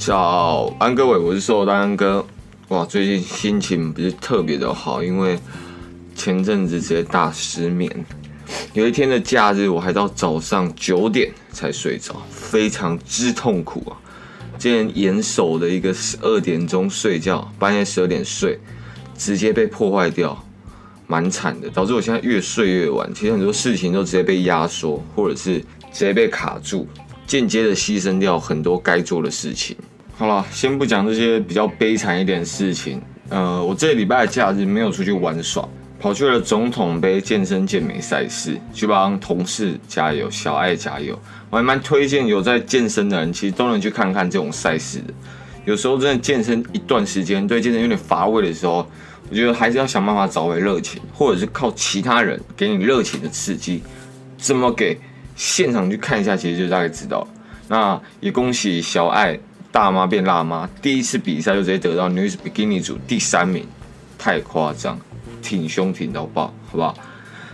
早安，各位，我是瘦丹哥。哇，最近心情不是特别的好，因为前阵子直接大失眠。有一天的假日，我还到早上九点才睡着，非常之痛苦啊！今天严守的一个十二点钟睡觉，半夜十二点睡，直接被破坏掉，蛮惨的，导致我现在越睡越晚。其实很多事情都直接被压缩，或者是直接被卡住。间接的牺牲掉很多该做的事情。好了，先不讲这些比较悲惨一点的事情。呃，我这礼拜的假日没有出去玩耍，跑去了总统杯健身健美赛事，去帮同事加油，小爱加油。我还蛮推荐有在健身的人，其实都能去看看这种赛事的。有时候真的健身一段时间，对健身有点乏味的时候，我觉得还是要想办法找回热情，或者是靠其他人给你热情的刺激。怎么给？现场去看一下，其实就大概知道了。那也恭喜小爱大妈变辣妈，第一次比赛就直接得到女子比基尼组第三名，太夸张，挺胸挺到爆，好不好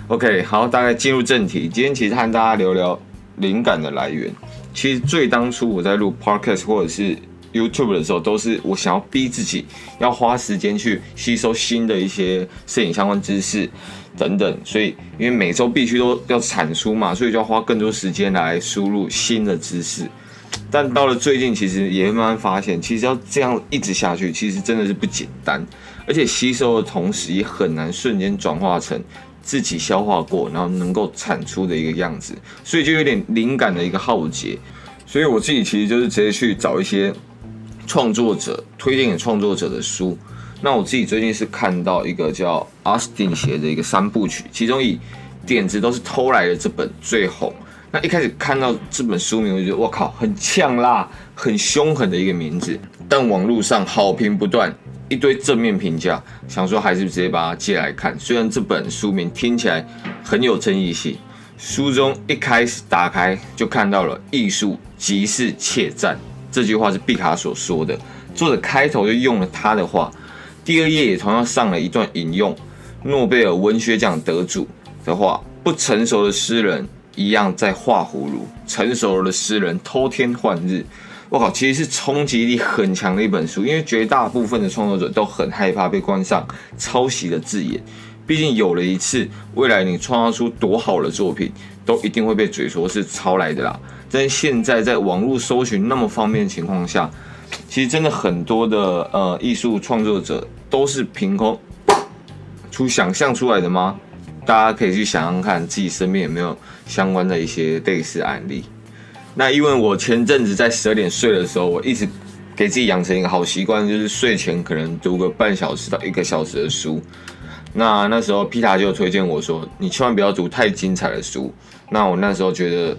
？OK，好，大概进入正题。今天其实和大家聊聊灵感的来源。其实最当初我在录 Podcast 或者是 YouTube 的时候，都是我想要逼自己要花时间去吸收新的一些摄影相关知识。等等，所以因为每周必须都要产出嘛，所以就要花更多时间来输入新的知识。但到了最近，其实也慢慢发现，其实要这样一直下去，其实真的是不简单，而且吸收的同时也很难瞬间转化成自己消化过，然后能够产出的一个样子，所以就有点灵感的一个浩劫。所以我自己其实就是直接去找一些创作者，推荐给创作者的书。那我自己最近是看到一个叫 Austin 写的一个三部曲，其中以点子都是偷来的这本最红。一开始看到这本书名，我就觉得我靠，很呛辣、很凶狠的一个名字。但网络上好评不断，一堆正面评价，想说还是直接把它借来看。虽然这本书名听起来很有争议性，书中一开始打开就看到了“艺术即是怯战”这句话是毕卡所说的，作者开头就用了他的话。第二页也同样上了一段引用诺贝尔文学奖得主的话：“不成熟的诗人一样在画葫芦，成熟的诗人偷天换日。”我靠，其实是冲击力很强的一本书，因为绝大部分的创作者都很害怕被冠上抄袭的字眼。毕竟有了一次，未来你创造出多好的作品，都一定会被嘴说是抄来的啦。但现在在网络搜寻那么方便的情况下，其实真的很多的呃艺术创作者。都是凭空出想象出来的吗？大家可以去想想看，自己身边有没有相关的一些类似案例。那因为我前阵子在十二点睡的时候，我一直给自己养成一个好习惯，就是睡前可能读个半小时到一个小时的书。那那时候皮塔就推荐我说：“你千万不要读太精彩的书。”那我那时候觉得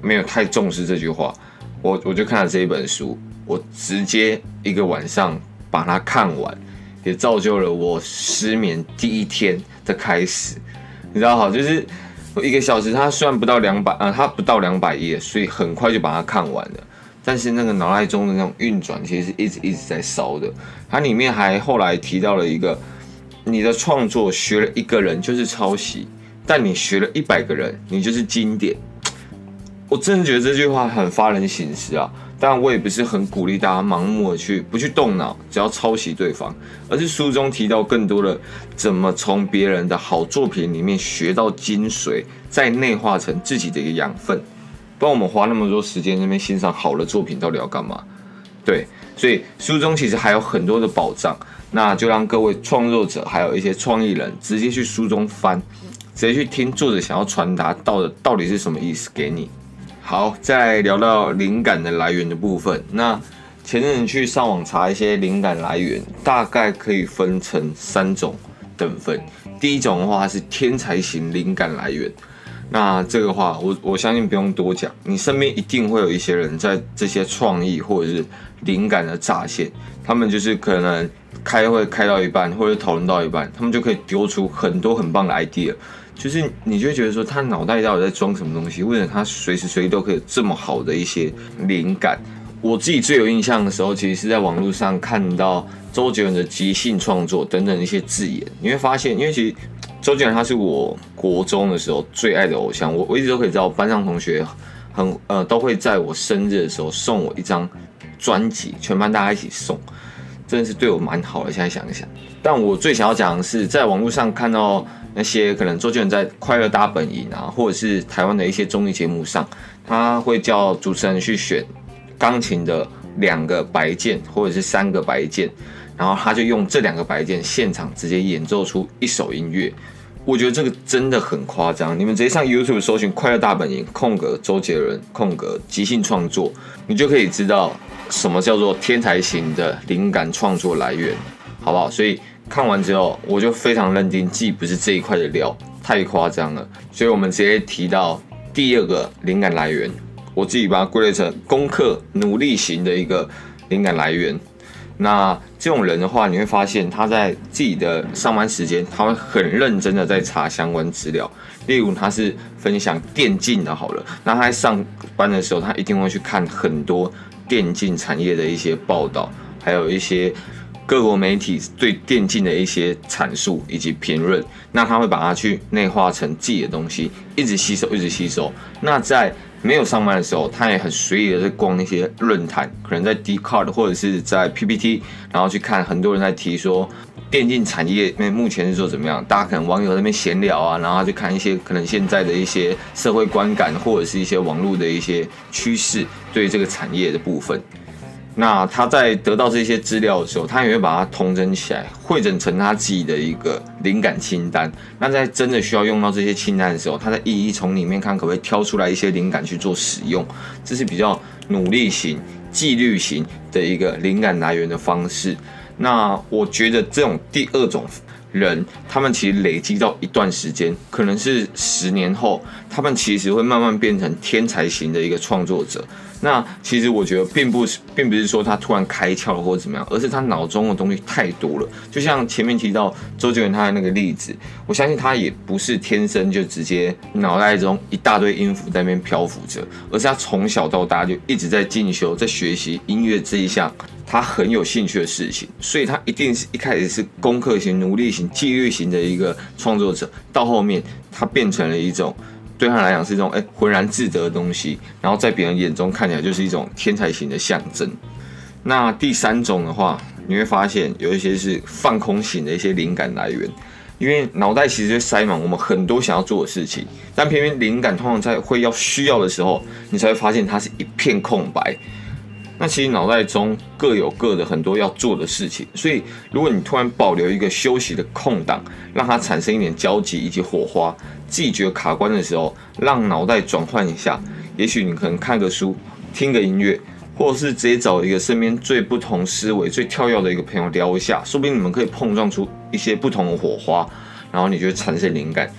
没有太重视这句话，我我就看了这一本书，我直接一个晚上把它看完。也造就了我失眠第一天的开始，你知道好，就是我一个小时，它虽然不到两百啊，它不到两百页，所以很快就把它看完了。但是那个脑海中的那种运转，其实是一直一直在烧的。它里面还后来提到了一个，你的创作学了一个人就是抄袭，但你学了一百个人，你就是经典。我真的觉得这句话很发人省思啊。但我也不是很鼓励大家盲目的去不去动脑，只要抄袭对方，而是书中提到更多的怎么从别人的好作品里面学到精髓，再内化成自己的一个养分。不然我们花那么多时间那边欣赏好的作品，到底要干嘛？对，所以书中其实还有很多的宝藏，那就让各位创作者还有一些创意人直接去书中翻，直接去听作者想要传达到的到底是什么意思给你。好，再聊到灵感的来源的部分。那前阵子去上网查一些灵感来源，大概可以分成三种等分。第一种的话是天才型灵感来源。那这个话，我我相信不用多讲，你身边一定会有一些人在这些创意或者是灵感的乍现，他们就是可能开会开到一半，或者讨论到一半，他们就可以丢出很多很棒的 idea。就是你就会觉得说，他脑袋到底在装什么东西？为什么他随时随地都可以有这么好的一些灵感？我自己最有印象的时候，其实是在网络上看到周杰伦的即兴创作等等一些字眼。你会发现，因为其实周杰伦他是我国中的时候最爱的偶像，我我一直都可以知道，班上同学很呃都会在我生日的时候送我一张专辑，全班大家一起送，真的是对我蛮好的。现在想一想，但我最想要讲的是，在网络上看到那些可能周杰伦在《快乐大本营》啊，或者是台湾的一些综艺节目上，他会叫主持人去选钢琴的两个白键或者是三个白键，然后他就用这两个白键现场直接演奏出一首音乐。我觉得这个真的很夸张，你们直接上 YouTube 搜寻“快乐大本营”空格周杰伦空格即兴创作，你就可以知道什么叫做天才型的灵感创作来源，好不好？所以看完之后，我就非常认定自己不是这一块的料，太夸张了。所以我们直接提到第二个灵感来源，我自己把它归类成功课努力型的一个灵感来源。那这种人的话，你会发现他在自己的上班时间，他会很认真的在查相关资料。例如，他是分享电竞的，好了，那他在上班的时候，他一定会去看很多电竞产业的一些报道，还有一些各国媒体对电竞的一些阐述以及评论。那他会把它去内化成自己的东西，一直吸收，一直吸收。那在没有上班的时候，他也很随意的在逛那些论坛，可能在 Dcard 或者是在 PPT，然后去看很多人在提说电竞产业那目前是做怎么样，大家可能网友那边闲聊啊，然后去看一些可能现在的一些社会观感或者是一些网络的一些趋势，对这个产业的部分。那他在得到这些资料的时候，他也会把它统整起来，汇整成他自己的一个灵感清单。那在真的需要用到这些清单的时候，他在一一从里面看可不可以挑出来一些灵感去做使用。这是比较努力型、纪律型的一个灵感来源的方式。那我觉得这种第二种人，他们其实累积到一段时间，可能是十年后，他们其实会慢慢变成天才型的一个创作者。那其实我觉得并不是，并不是说他突然开窍了或者怎么样，而是他脑中的东西太多了。就像前面提到周杰伦他的那个例子，我相信他也不是天生就直接脑袋中一大堆音符在那边漂浮着，而是他从小到大就一直在进修，在学习音乐这一项他很有兴趣的事情，所以他一定是一开始是功课型、努力型、纪律型的一个创作者，到后面他变成了一种。对他来讲是一种哎浑然自得的东西，然后在别人眼中看起来就是一种天才型的象征。那第三种的话，你会发现有一些是放空型的一些灵感来源，因为脑袋其实会塞满我们很多想要做的事情，但偏偏灵感通常在会要需要的时候，你才会发现它是一片空白。那其实脑袋中各有各的很多要做的事情，所以如果你突然保留一个休息的空档，让它产生一点交集以及火花，自己觉得卡关的时候，让脑袋转换一下，也许你可能看个书、听个音乐，或者是直接找一个身边最不同思维、最跳跃的一个朋友聊一下，说不定你们可以碰撞出一些不同的火花，然后你就会产生灵感。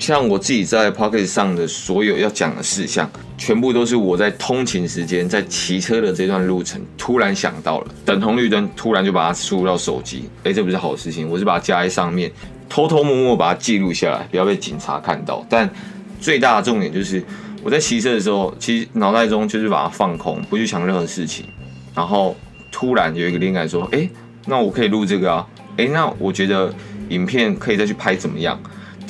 像我自己在 Pocket 上的所有要讲的事项，全部都是我在通勤时间，在骑车的这段路程突然想到了，等红绿灯突然就把它输入到手机，诶，这不是好事情，我是把它加在上面，偷偷摸摸把它记录下来，不要被警察看到。但最大的重点就是我在骑车的时候，其实脑袋中就是把它放空，不去想任何事情，然后突然有一个灵感说，诶，那我可以录这个啊，诶，那我觉得影片可以再去拍怎么样？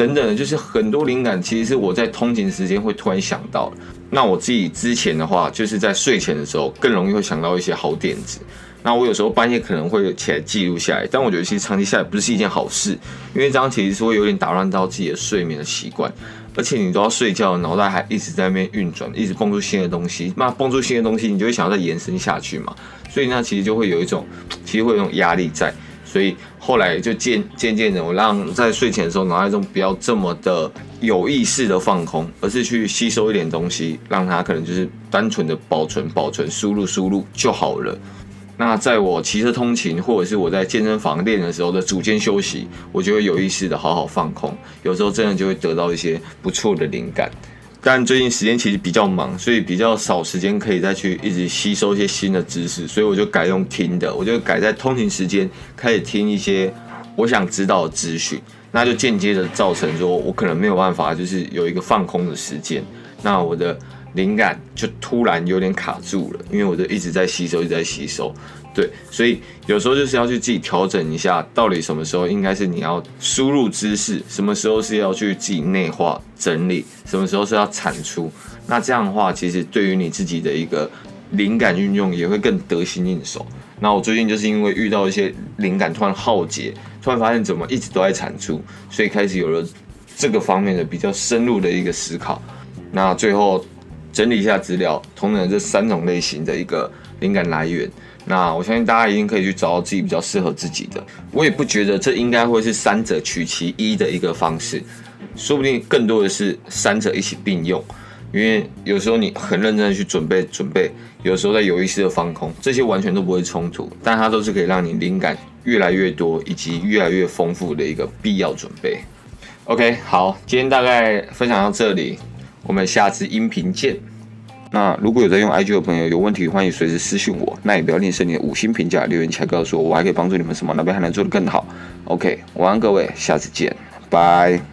等等的，就是很多灵感，其实是我在通勤时间会突然想到。那我自己之前的话，就是在睡前的时候，更容易会想到一些好点子。那我有时候半夜可能会起来记录下来，但我觉得其实长期下来不是一件好事，因为这样其实是会有点打乱到自己的睡眠的习惯。而且你都要睡觉，脑袋还一直在那边运转，一直蹦出新的东西。那蹦出新的东西，你就会想要再延伸下去嘛。所以那其实就会有一种，其实会有一种压力在。所以后来就渐渐渐的，我让在睡前的时候脑袋中不要这么的有意识的放空，而是去吸收一点东西，让它可能就是单纯的保存、保存、输入、输入就好了。那在我骑车通勤，或者是我在健身房练的时候的组间休息，我就会有意识的好好放空，有时候真的就会得到一些不错的灵感。但最近时间其实比较忙，所以比较少时间可以再去一直吸收一些新的知识，所以我就改用听的，我就改在通勤时间开始听一些我想知道的资讯，那就间接的造成说我可能没有办法就是有一个放空的时间，那我的灵感就突然有点卡住了，因为我就一直在吸收，一直在吸收。对，所以有时候就是要去自己调整一下，到底什么时候应该是你要输入知识，什么时候是要去自己内化整理，什么时候是要产出。那这样的话，其实对于你自己的一个灵感运用也会更得心应手。那我最近就是因为遇到一些灵感突然耗竭，突然发现怎么一直都在产出，所以开始有了这个方面的比较深入的一个思考。那最后整理一下资料，同等这三种类型的一个灵感来源。那我相信大家一定可以去找到自己比较适合自己的。我也不觉得这应该会是三者取其一的一个方式，说不定更多的是三者一起并用。因为有时候你很认真的去准备准备，有时候在有意识的放空，这些完全都不会冲突，但它都是可以让你灵感越来越多以及越来越丰富的一个必要准备。OK，好，今天大概分享到这里，我们下次音频见。那如果有在用 IG 的朋友有问题，欢迎随时私讯我，那也不要吝啬你的五星评价留言起来告诉我，我还可以帮助你们什么，哪边还能做得更好。OK，晚安各位，下次见，拜。